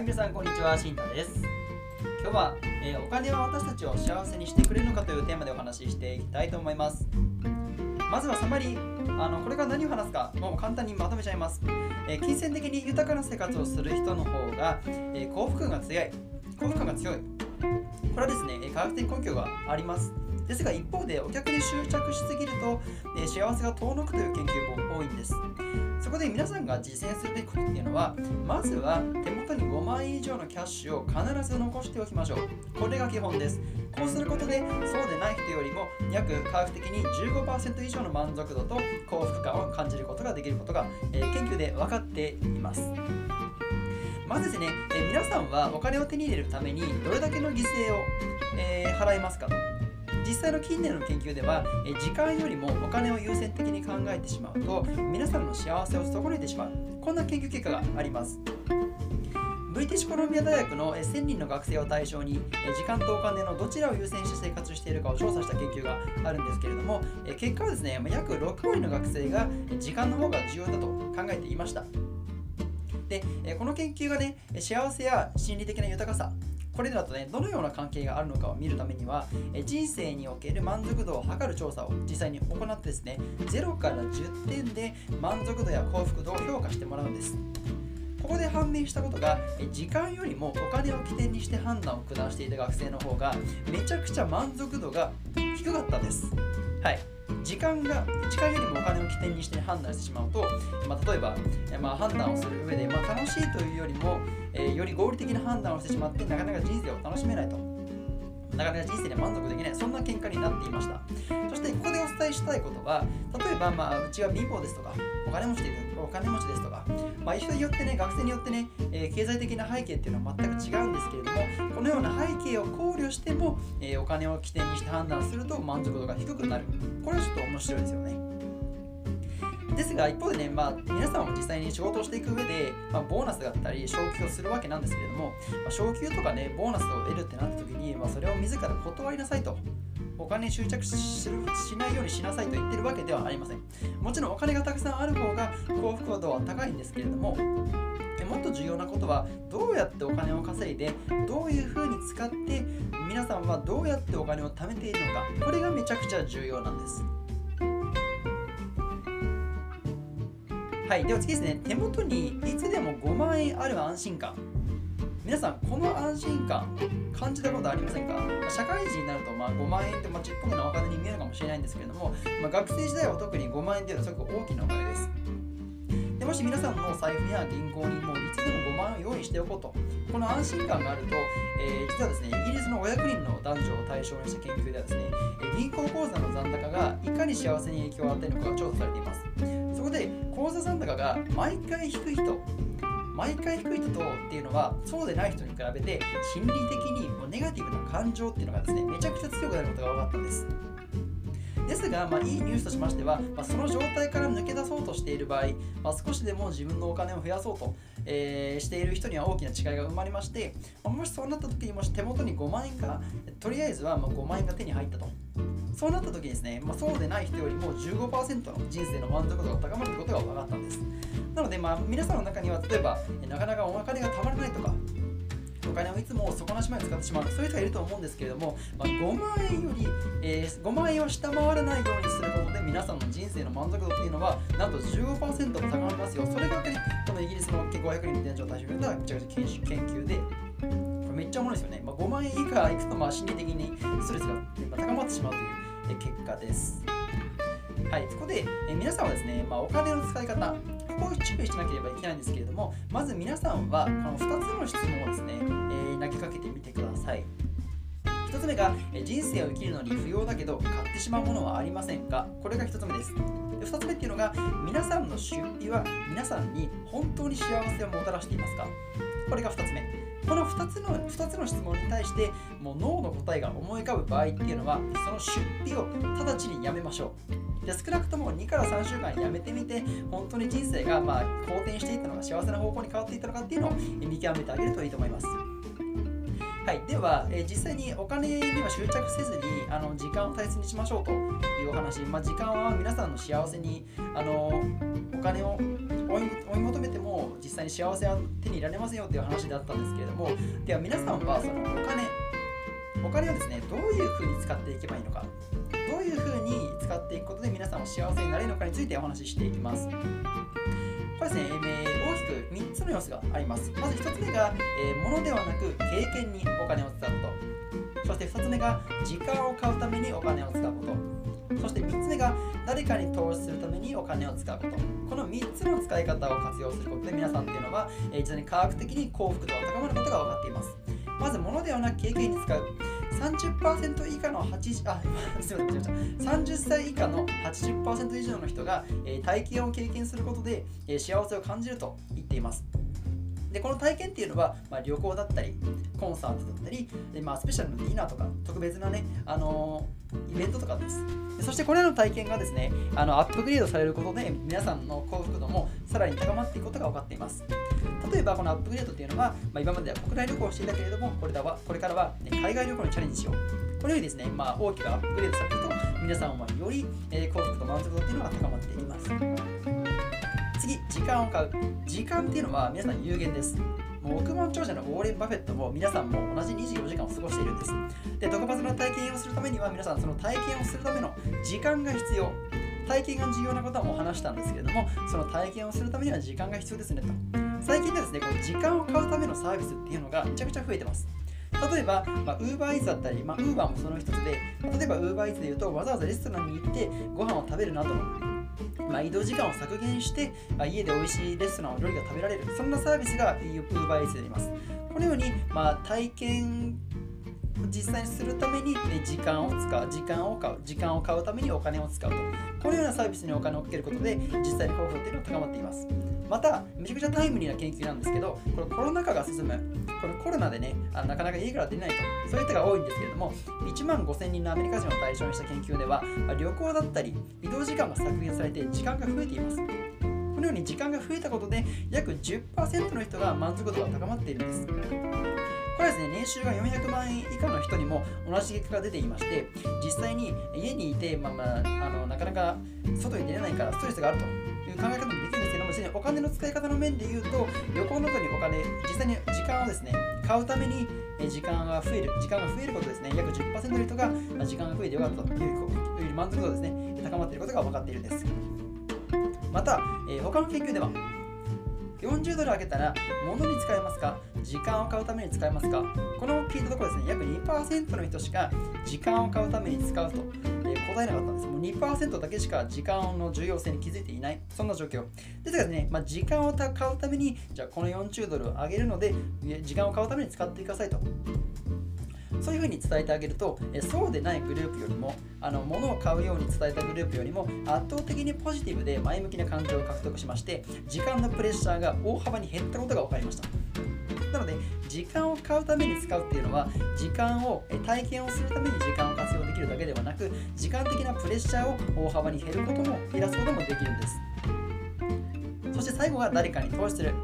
い皆さんこんにちはしんたです。今日は、えーお金は私たちを幸せにしてくれるのかというテーマでお話ししていきたいと思います。まずはサマリーあのこれから何を話すかもう簡単にまとめちゃいます、えー金銭的に豊かな生活をする人の方が、えー幸福感が強い。幸福感が強い。これはですねえ科学的根拠があります。ですが一方でお客に執着しすぎると、え幸せが遠のくという研究も多いんです。そこで皆さんが実践するべきことっていうのはまずは手元に5万円以上のキャッシュを必ず残しておきましょう。これが基本です。こうすることでそうでない人よりも約科学的に15%以上の満足度と幸福感を感じることができることが、えー研究で分かっています。まずですね、えー皆さんはお金を手に入れるためにどれだけの犠牲を、えー払いますかと。実際の近年の研究では、時間よりもお金を優先的に考えてしまうと皆さんの幸せを損ねてしまう。こんな研究結果があります。ブリティッシュコロンビア大学の1000人の学生を対象に時間とお金のどちらを優先して生活しているかを調査した研究があるんですけれども結果はですね約6割の学生が時間の方が重要だと考えていました。でこの研究がね幸せや心理的な豊かさこれらとねどのような関係があるのかを見るためには人生における満足度を測る調査を実際に行ってですね0から10点で満足度や幸福度を評価してもらうんです。ここで判明したことが時間よりもお金を起点にして判断を下していた学生の方がめちゃくちゃ満足度が低かったです。はい。時間が時間よりもお金を起点にして判断してしまうと、まあ、例えば、まあ、判断をする上で、まあ、楽しいというよりも、えーより合理的な判断をしてしまってなかなか人生を楽しめないと。なかなか人生に満足できない。そんな結果になっていました。そしてここでお伝えしたいことは例えば、まあ、うちは貧乏ですとかお金持ちでお金持ちですとか、まあ、人によってね学生によってね、えー経済的な背景っていうのは全く違うんですけれどもこのような背景を考慮しても、えーお金を起点にして判断すると満足度が低くなる。これはちょっと面白いですよね。ですが一方でね、まあ、皆さんも実際に仕事をしていく上で、まあ、ボーナスだったり昇給をするわけなんですけれども、まあ、昇給とかねボーナスを得るってなった時に、まあ、それを自ら断りなさいと。お金に執着ししないようにしなさいと言ってるわけではありません。もちろんお金がたくさんある方が幸福度は高いんですけれどももっと重要なことはどうやってお金を稼いでどういうふうに使って皆さんはどうやってお金を貯めているのか。これがめちゃくちゃ重要なんです。はい、では次ですね、手元にいつでも5万円ある安心感。皆さん、この安心感、感じたことありませんか？社会人になると、まあ、5万円って、まあ、ちっぽけなお金に見えるかもしれないんですけれども、まあ、学生時代は特に5万円というのはすごく大きなお金です。でもし皆さんの財布や銀行にもういつでも5万円を用意しておこうと、この安心感があると、えー実はですね、イギリスの500人の男女を対象にした研究ではですね、銀行口座の残高がいかに幸せに影響を与えるのかが調査されています。そこで口座残高が毎回低い人毎回低い人とっていうのはそうでない人に比べて心理的にもうネガティブな感情っていうのがですねめちゃくちゃ強くなることが分かったんです。ですが、まあ、いいニュースとしましては、まあ、その状態から抜け出そうとしている場合、まあ、少しでも自分のお金を増やそうと、えーしている人には大きな違いが生まれまして、まあもしそうなった時にもし手元に5万円がとりあえずはま5万円が手に入ったと。そうなった時にですね、まあ、そうでない人よりも15%の人生の満足度が高まることが分かったんです。なので、まあ、皆さんの中には例えばなかなかお金がたまらないとかお金をいつも底なしまで使ってしまうそういう人がいると思うんですけれども、まあ、5万円より、えー5万円を下回らないようにすることで皆さんの人生の満足度っていうのはなんと15%も高まりますよ。それが、ね、このイギリスの500人の店長を対象にめちゃくちゃ研修研究でっちゃおもろいですよね、まあ、5万円以下いくとまあ心理的にストレスが高まってしまうという結果ですはい、そこで、え皆さんはですね、まあ、お金の使い方、ここを注意しなければいけないんですけれども、まず皆さんはこの2つの質問をですね、えー投げかけてみてください。1つ目が、え人生を生きるのに不要だけど買ってしまうものはありませんか？これが1つ目です。で2つ目っていうのが、皆さんの出費は皆さんに本当に幸せをもたらしていますか？これが2つ目。この2つの ,2 つの質問に対してもう脳の答えが思い浮かぶ場合っていうのはその出費を直ちにやめましょう。で少なくとも2から3週間やめてみて本当に人生がま好転していったのか幸せな方向に変わっていったのかっていうのを見極めてあげるといいと思います。はい、では、えー実際にお金には執着せずにあの時間を大切にしましょうというお話、まあ、時間は皆さんの幸せにあのお金を追い追い求めても実際に幸せは手に入れられませんよっていう話であったんですけれどもでは皆さんはそのお金お金をですねどういうふうに使っていけばいいのかどういうふうに使っていくことで皆さんは幸せになれるのかについてお話ししていきます。これですね、えー大きく3つの要素があります。まず1つ目が、えー物ではなく経験にお金を使うこと。そして2つ目が時間を買うためにお金を使うこと。そして3つ目が誰かに投資するためにお金を使うこと。この3つの使い方を活用することで皆さんっていうのは、えー実際に科学的に幸福度が高まることが分かっています。まず物ではなく経験に使う。30%以下の80あ すみませんすみません30歳以下の80%以上の人が、えー体験を経験することで、えー幸せを感じると言っています。でこの体験っていうのは、まあ、旅行だったりコンサートだったりで、まあ、スペシャルなディナーとか特別なね、あのーイベントとかです。でそしてこれらの体験がですねあのアップグレードされることで皆さんの幸福度もさらに高まっていくことが分かっています。例えばこのアップグレードっていうのは、まあ、今までは国内旅行をしていたけれどもこれだはこれからは、ね、海外旅行にチャレンジしよう。このようにですね、まあ、大きくアップグレードされると皆さんはより、え幸福と満足度っていうのが高まっていきます。時間を買う時間っていうのは皆さん有限です。もう億万長者のウォーレン・バフェットも皆さんも同じ24時間を過ごしているんです。で特別な体験をするためには皆さんその体験をするための時間が必要。体験が重要なことはもう話したんですけれどもその体験をするためには時間が必要ですねと。最近ではですねこの時間を買うためのサービスっていうのがめちゃくちゃ増えてます。例えば、まあ、UberEats だったり、まあ、Uber もその一つで、例えば UberEats で言うと、わざわざレストランに行ってご飯を食べるなどの、まあ、移動時間を削減して、まあ、家で美味しいレストランの料理が食べられる、そんなサービスが UberEats であります。このように、まあ、体験実際にするためにえ時間を使う、時間を買う、時間を買うためにお金を使うと。このようなサービスにお金をかけることで、実際に幸福っていうのは高まっています。また、めちゃくちゃタイムリーな研究なんですけど、これコロナ禍が進む、このコロナでね、あなかなか家から出ないと、そういう人が多いんですけれども、1万5000人のアメリカ人を対象にした研究では、あ旅行だったり、移動時間が削減されて時間が増えています。このように時間が増えたことで、約10%の人が満足度が高まっているんです。これはですね、年収が400万円以下の人にも同じ結果が出ていまして、実際に家にいて、まあまあ、あのなかなか外に出れないからストレスがあるという考え方もできるんですけども、実際にお金の使い方の面で言うと、旅行などにお金、実際に時間をですね、買うために時間が増える、時間が増えることですね、約10%の人が時間が増えてよかったという満足度ですね、高まっていることが分かっているんです。また、えー他の研究では、40ドルあげたら物に使えますか？時間を買うために使えますか？この聞いたところですね、約2%の人しか時間を買うために使うと、答えなかったんです。もう2%だけしか時間の重要性に気づいていない、そんな状況。ですからね、まあ、時間を買うために、じゃあこの40ドルをあげるので、時間を買うために使ってくださいと。そういうふうに伝えてあげると、えそうでないグループよりも、あの物を買うように伝えたグループよりも圧倒的にポジティブで前向きな感情を獲得しまして、時間のプレッシャーが大幅に減ったことが分かりました。なので、時間を買うために使うっていうのは、時間を体験をするために時間を活用できるだけではなく、時間的なプレッシャーを大幅に減ることも減らすこともできるんです。そして最後は誰かに投資する。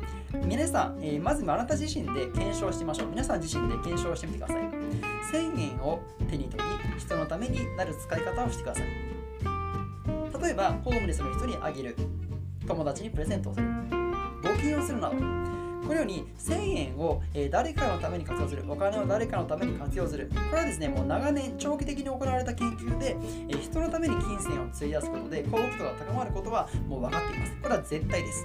皆さん、えーまずあなた自身で検証してみましょう。皆さん自身で検証してみてください。1000円を手に取り、人のためになる使い方をしてください。例えば、ホームレスの人にあげる。友達にプレゼントをする。募金をするなど。このように1000円を、誰かのために活用する、お金を誰かのために活用する、これはですね、もう長年、長期的に行われた研究で、人のために金銭を費やすことで幸福度が高まることはもう分かっています。これは絶対です。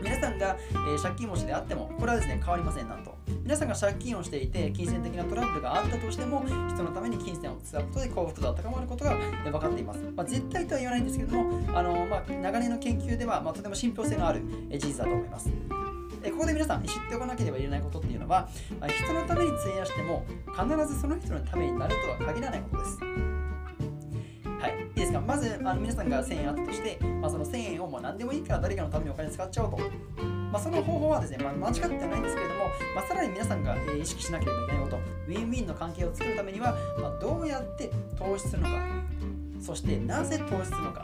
皆さんが、借金持ちであっても、これはですね、変わりません、なんと。皆さんが借金をしていて、金銭的なトラブルがあったとしても、人のために金銭を使うことで幸福度が高まることが分かっています。まあ、絶対とは言わないんですけども、あのまあ、長年の研究では、まあ、とても信憑性のある事実だと思います。えここで皆さん知っておかなければいけないことっていうのは、まあ人のために費やしても必ずその人のためになるとは限らないことです。はい、いいですか？まずあの皆さんが1000円あったとして、まあ、その1000円をもう何でもいいから誰かのためにお金使っちゃおうと。まあ、その方法はですね、まあ、間違ってはないんですけれども、まあ、さらに皆さんが、え意識しなければいけないこと、ウィンウィンの関係を作るためには、ま、どうやって投資するのか、そしてなぜ投資するのか。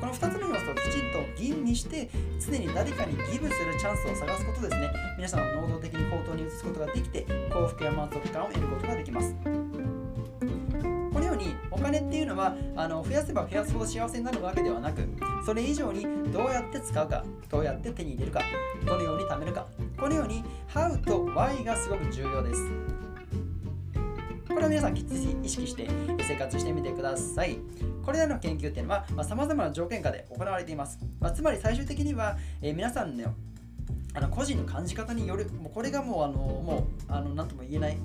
この2つの要素をきちんと吟味して常に誰かにギブするチャンスを探すことですね。皆さんを能動的に行動に移すことができて幸福や満足感を得ることができます。このようにお金っていうのはあの増やせば増やすほど幸せになるわけではなくそれ以上にどうやって使うかどうやって手に入れるかどのように貯めるかこのように How と Why がすごく重要です。これを皆さんきっちり意識して生活してみてください。これらの研究っていうのはさまざ、まな条件下で行われています。まあ、つまり最終的には、えー、皆さんのあの個人の感じ方による、もうこれがもう、あのもうあの何とも言えない。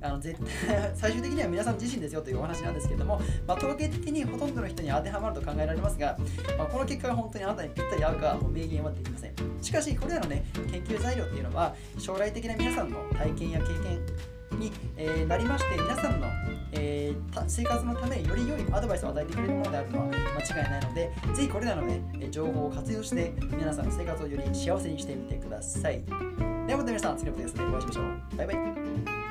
あの絶対 最終的には皆さん自身ですよというお話なんですけれども、まあ、統計的にほとんどの人に当てはまると考えられますが、まあ、この結果が本当にあなたにぴったり合うかは明言はできませんしかしこれらのね研究材料っていうのは将来的な皆さんの体験や経験に、え、なりまして皆さんの、え、生活のためより良いアドバイスを与えてくれるものであるのは間違いないのでぜひこれらの、ね、情報を活用して皆さんの生活をより幸せにしてみてください。ではまた皆さん次のポッドキャストでお会いしましょう。バイバイ。